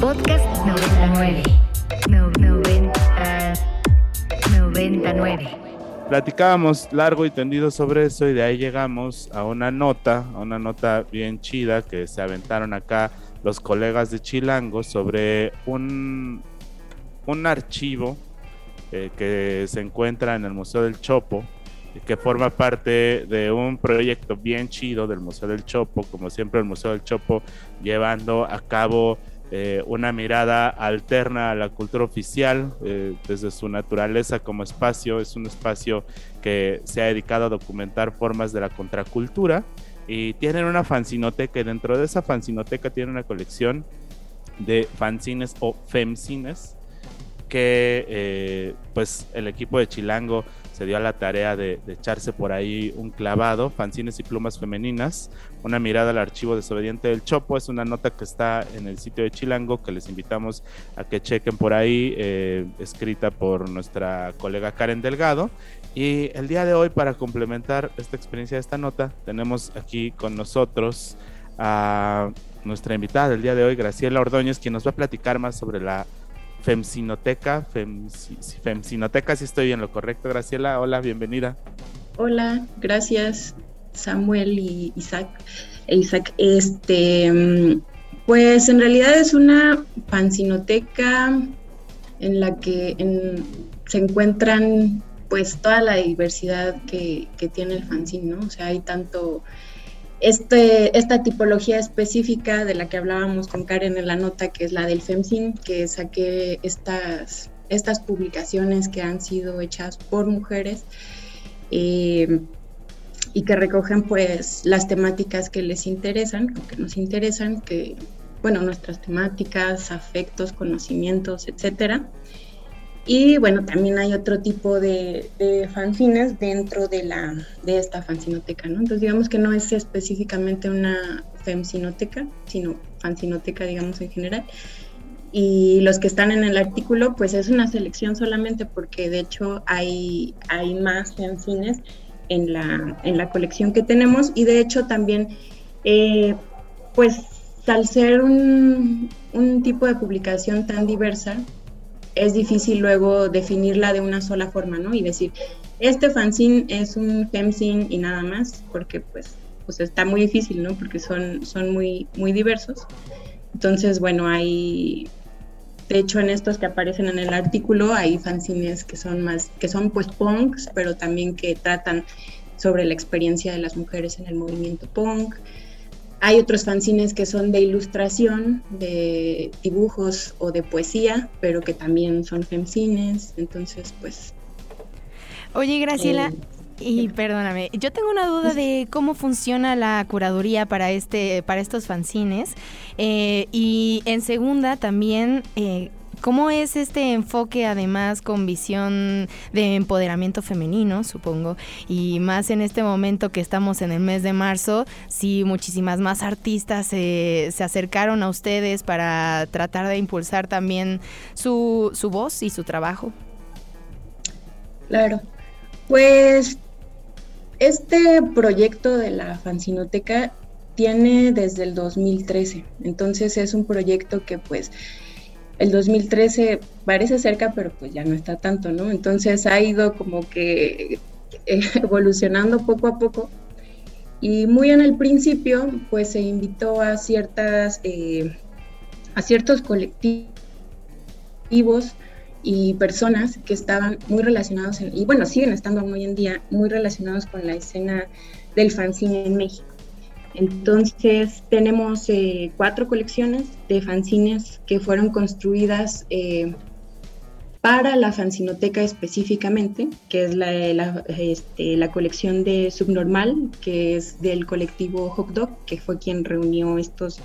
Podcast 99. 90, 99. Platicábamos largo y tendido sobre eso y de ahí llegamos a una nota, a una nota bien chida que se aventaron acá los colegas de Chilango sobre un, un archivo eh, que se encuentra en el Museo del Chopo, que forma parte de un proyecto bien chido del Museo del Chopo, como siempre el Museo del Chopo llevando a cabo eh, una mirada alterna a la cultura oficial eh, desde su naturaleza como espacio. Es un espacio que se ha dedicado a documentar formas de la contracultura y tienen una fanzinoteca y dentro de esa fanzinoteca tienen una colección de fanzines o femcines que eh, pues el equipo de Chilango se dio a la tarea de, echarse por ahí un clavado, fanzines y plumas femeninas, una mirada al archivo desobediente del Chopo, es una nota que está en el sitio de Chilango que les invitamos a que chequen por ahí, eh, escrita por nuestra colega Karen Delgado. Y el día de hoy, para complementar esta experiencia de esta nota, tenemos aquí con nosotros a nuestra invitada del día de hoy, Graciela Ordóñez, quien nos va a platicar más sobre la Femsinoteca, Femsinoteca, si estoy en lo correcto, Graciela. Hola, bienvenida. Hola, gracias Samuel y Isaac. E Isaac, este, pues en realidad es una fanzinoteca en la que se encuentran pues toda la diversidad que, que tiene el fanzine, ¿no? O sea, hay tanto este, esta tipología específica de la que hablábamos con Karen en la nota, que es la del FEMSIN, que saqué estas, estas publicaciones que han sido hechas por mujeres eh, y que recogen pues las temáticas que les interesan, que nos interesan, que, bueno, nuestras temáticas, afectos, conocimientos, etcétera. Y bueno, también hay otro tipo de, fanzines dentro de, la, de esta fanzinoteca, ¿no? Entonces digamos que no es específicamente una femsinoteca, sino fanzinoteca, digamos, en general. Y los que están en el artículo, pues es una selección solamente porque de hecho hay, hay más fanzines en la, en la colección que tenemos y de hecho también, eh, pues al ser un, un tipo de publicación tan diversa, es difícil luego definirla de una sola forma, ¿no? Y decir, este fanzine es un femzine y nada más, porque pues, pues está muy difícil, ¿no? Porque son, son muy, muy diversos. Entonces, bueno, hay, de hecho, en estos que aparecen en el artículo, hay fanzines que son más, que son pues punks, pero también que tratan sobre la experiencia de las mujeres en el movimiento punk. Hay otros fanzines que son de ilustración, de dibujos o de poesía, pero que también son femcines. Entonces, pues. Oye, Graciela. Eh, y perdóname, yo tengo una duda de cómo funciona la curaduría para este, para estos fanzines. Eh, y en segunda también, eh, ¿Cómo es este enfoque además con visión de empoderamiento femenino, supongo? Y más en este momento que estamos en el mes de marzo, sí, muchísimas más artistas se acercaron a ustedes para tratar de impulsar también su, su voz y su trabajo. Claro, pues este proyecto de la fanzinoteca tiene desde el 2013, entonces es un proyecto que pues el 2013 parece cerca, pero pues ya no está tanto, ¿no? Entonces ha ido como que eh, evolucionando poco a poco. Y muy en el principio, pues se invitó a ciertas, eh, a ciertos colectivos y personas que estaban muy relacionados, y bueno, siguen estando hoy en día muy relacionados con la escena del fanzine en México. Entonces tenemos eh, cuatro colecciones de fanzines que fueron construidas eh, para la fanzinoteca específicamente, que es este, la, colección de Subnormal, que es del colectivo Hot Dog, que fue quien reunió estos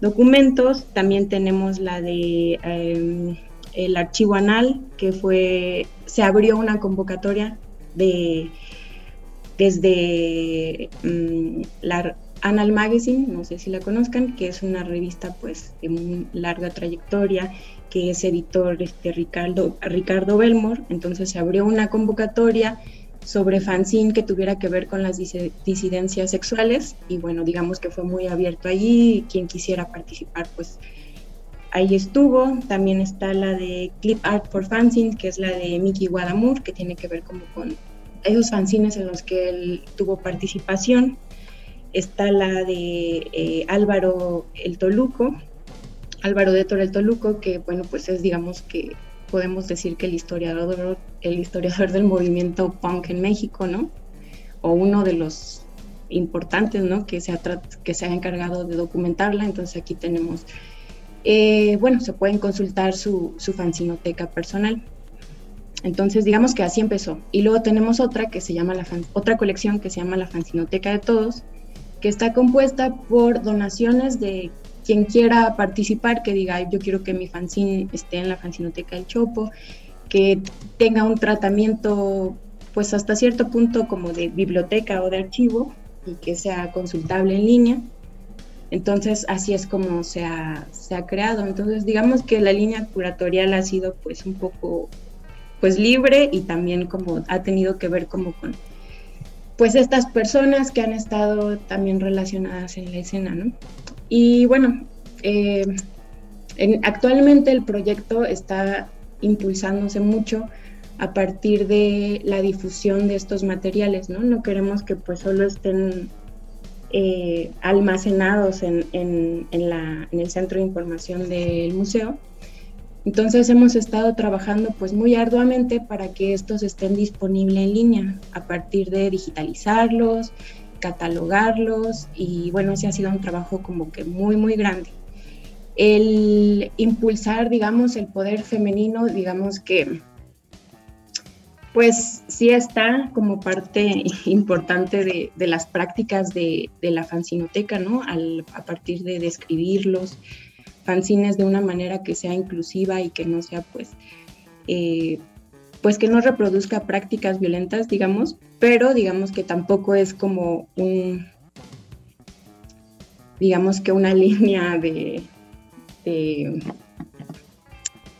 documentos. También tenemos la de em, el archivo anal, que fue, se abrió una convocatoria de desde mm, la Anal Magazine, no sé si la conozcan, que es una revista pues de muy larga trayectoria, que es editor este, Ricardo, Ricardo Belmore, entonces se abrió una convocatoria, sobre fanzine que tuviera que ver con las disidencias sexuales. Y bueno, digamos que fue muy abierto allí, quien quisiera participar pues ahí estuvo, también está la de Clip Art for Fanzine, que es la de Mickey Guadamur, que tiene que ver como con esos fanzines en los que él tuvo participación, está la de eh, Álvaro el Toluco, Álvaro de el Toluco, que bueno, pues es digamos que podemos decir que el historiador, el historiador del movimiento punk en México, ¿no? O uno de los importantes, ¿no? Que se ha, que se ha encargado de documentarla. Entonces aquí tenemos, eh, bueno, se pueden consultar su, su fanzinoteca personal. Entonces, digamos que así empezó. Y luego tenemos otra que se llama la otra colección que se llama la Fanzinoteca de Todos, que está compuesta por donaciones de quien quiera participar, que diga, yo quiero que mi fanzine esté en la fanzinoteca del Chopo, que tenga un tratamiento, pues hasta cierto punto como de biblioteca o de archivo y que sea consultable en línea. Entonces, así es como se ha, se ha creado. Entonces, digamos que la línea curatorial ha sido pues un poco pues libre y también como ha tenido que ver como con pues estas personas que han estado también relacionadas en la escena, ¿no? Y bueno, eh, actualmente el proyecto está impulsándose mucho a partir de la difusión de estos materiales, ¿no? No queremos que pues solo estén eh, almacenados en, en, la, en el centro de información del museo. Entonces hemos estado trabajando pues muy arduamente para que estos estén disponibles en línea, a partir de digitalizarlos, catalogarlos y bueno, ese ha sido un trabajo como que muy, muy grande. El impulsar, digamos, el poder femenino, digamos que pues sí está como parte importante de, las prácticas de, la fanzinoteca, ¿no? a partir de describir los fanzines de una manera que sea inclusiva y que no sea pues eh, pues que no reproduzca prácticas violentas, digamos, pero digamos que tampoco es como un, digamos que una línea de,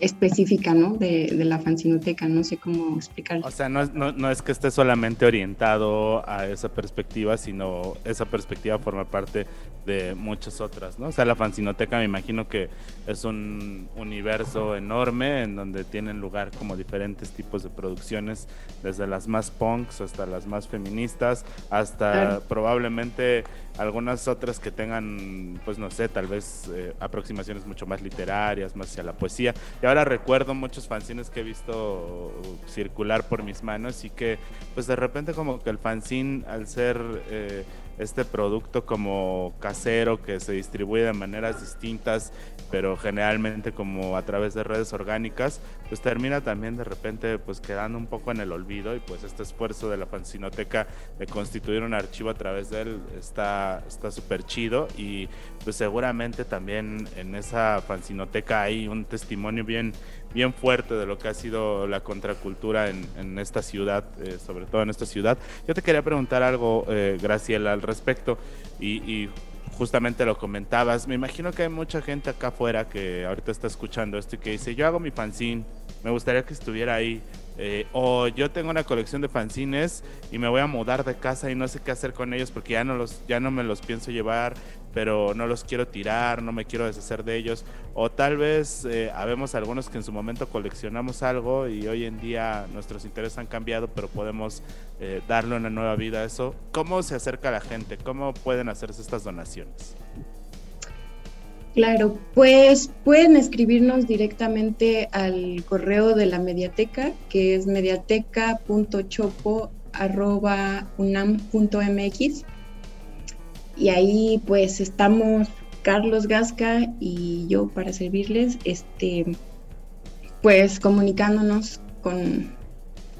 específica, ¿no? De, la fanzinoteca, no sé cómo explicarlo. O sea, no, no, es que esté solamente orientado a esa perspectiva, sino esa perspectiva forma parte de muchas otras, ¿no? O sea, la fanzinoteca me imagino que es un universo enorme en donde tienen lugar como diferentes tipos de producciones, desde las más punks hasta las más feministas, hasta probablemente algunas otras que tengan, pues no sé, tal vez eh, aproximaciones mucho más literarias, más hacia la poesía. Y ahora recuerdo muchos fanzines que he visto circular por mis manos y que, pues de repente como que el fanzine, al ser... Eh, este producto como casero que se distribuye de maneras distintas, pero generalmente como a través de redes orgánicas, pues termina también de repente pues quedando un poco en el olvido y pues este esfuerzo de la fanzinoteca de constituir un archivo a través de él está está súper chido y pues seguramente también en esa fanzinoteca hay un testimonio bien bien fuerte de lo que ha sido la contracultura en, esta ciudad, eh, sobre todo en esta ciudad. Yo te quería preguntar algo, eh, Graciela, al respecto, y, justamente lo comentabas. Me imagino que hay mucha gente acá afuera que ahorita está escuchando esto y que dice, yo hago mi fanzine, me gustaría que estuviera ahí. Eh, o yo tengo una colección de fanzines y me voy a mudar de casa y no sé qué hacer con ellos porque ya no los ya no me los pienso llevar pero no los quiero tirar, no me quiero deshacer de ellos. O tal vez eh, habemos algunos que en su momento coleccionamos algo y hoy en día nuestros intereses han cambiado, pero podemos eh, darle una nueva vida a eso. ¿Cómo se acerca la gente? ¿Cómo pueden hacerse estas donaciones? Claro, pues pueden escribirnos directamente al correo de la mediateca, que es mediateca.chopo.unam.mx y ahí pues estamos Carlos Gasca y yo para servirles, este, pues comunicándonos con,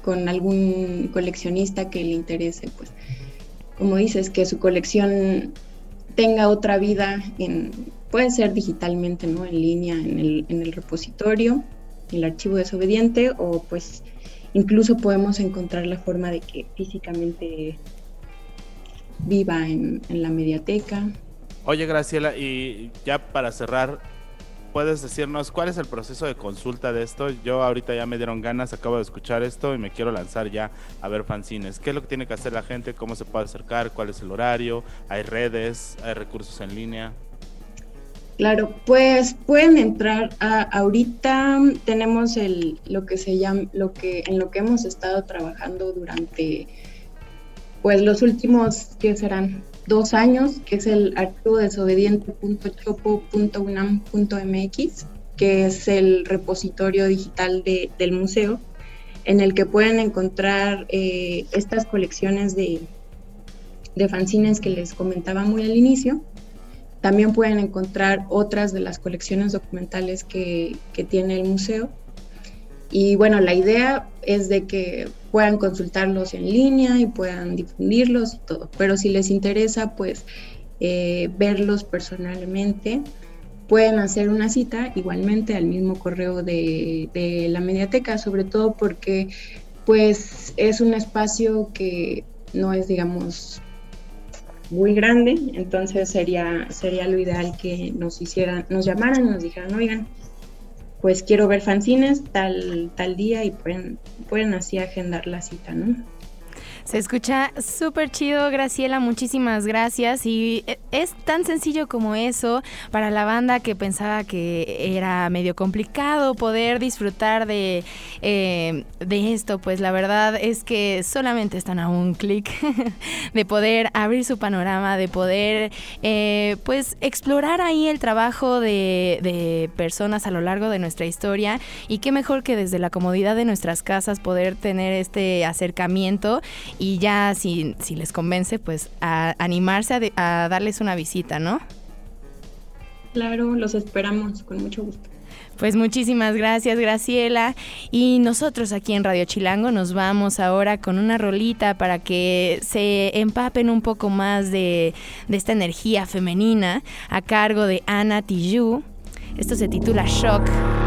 con algún coleccionista que le interese, pues. Como dices, que su colección tenga otra vida, en, puede ser digitalmente, ¿no? En línea, en el, en el repositorio, en el archivo desobediente, o pues incluso podemos encontrar la forma de que físicamente viva en, la mediateca. Oye, Graciela, y ya para cerrar, puedes decirnos cuál es el proceso de consulta de esto. Yo ahorita ya me dieron ganas, acabo de escuchar esto y me quiero lanzar ya a ver fanzines. ¿Qué es lo que tiene que hacer la gente? ¿Cómo se puede acercar? ¿Cuál es el horario? ¿Hay redes? ¿Hay recursos en línea? Claro, pues pueden entrar a, ahorita tenemos el lo que se llama lo que en lo que hemos estado trabajando durante pues los últimos que serán dos años, que es el archivo desobediente.chopo.unam.mx, que es el repositorio digital del museo, en el que pueden encontrar eh, estas colecciones de, de fanzines que les comentaba muy al inicio. También pueden encontrar otras de las colecciones documentales que, que tiene el museo. Y bueno, la idea es de que puedan consultarlos en línea y puedan difundirlos y todo. Pero si les interesa, pues eh, verlos personalmente, pueden hacer una cita igualmente al mismo correo de, de, la mediateca, sobre todo porque pues es un espacio que no es, digamos, muy grande, entonces sería, sería lo ideal que nos hicieran, nos llamaran, nos dijeran, oigan, pues quiero ver fanzines tal, tal día y pueden, pueden así agendar la cita, ¿no? Se escucha súper chido, Graciela, muchísimas gracias. Y e, es tan sencillo como eso para la banda que pensaba que era medio complicado poder disfrutar de, eh, de esto. Pues la verdad es que solamente están a un clic de poder abrir su panorama, de poder eh, pues explorar ahí el trabajo de, de personas a lo largo de nuestra historia. Y qué mejor que desde la comodidad de nuestras casas poder tener este acercamiento y ya si, si les convence, pues a animarse a, darles una visita, ¿no? Claro, los esperamos con mucho gusto. Pues muchísimas gracias, Graciela. Y nosotros aquí en Radio Chilango nos vamos ahora con una rolita para que se empapen un poco más de, de esta energía femenina a cargo de Ana Tijoux. Esto se titula Shock.